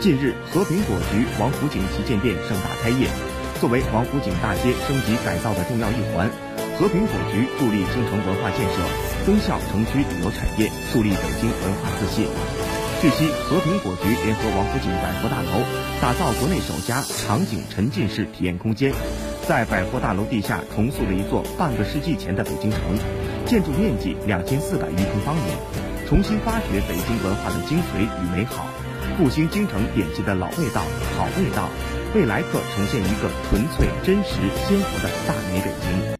近日，和平果局王府井旗舰店盛大开业。作为王府井大街升级改造的重要一环，和平果局助力京城文化建设，增效城区旅游产业，树立北京文化自信。据悉，和平果局联合王府井百货大楼，打造国内首家场景沉浸式体验空间，在百货大楼地下重塑了一座半个世纪前的北京城，建筑面积两千四百余平方米，重新发掘北京文化的精髓与美好。复兴京城典型的老味道、好味道，为来客呈现一个纯粹、真实、鲜活的大美北京。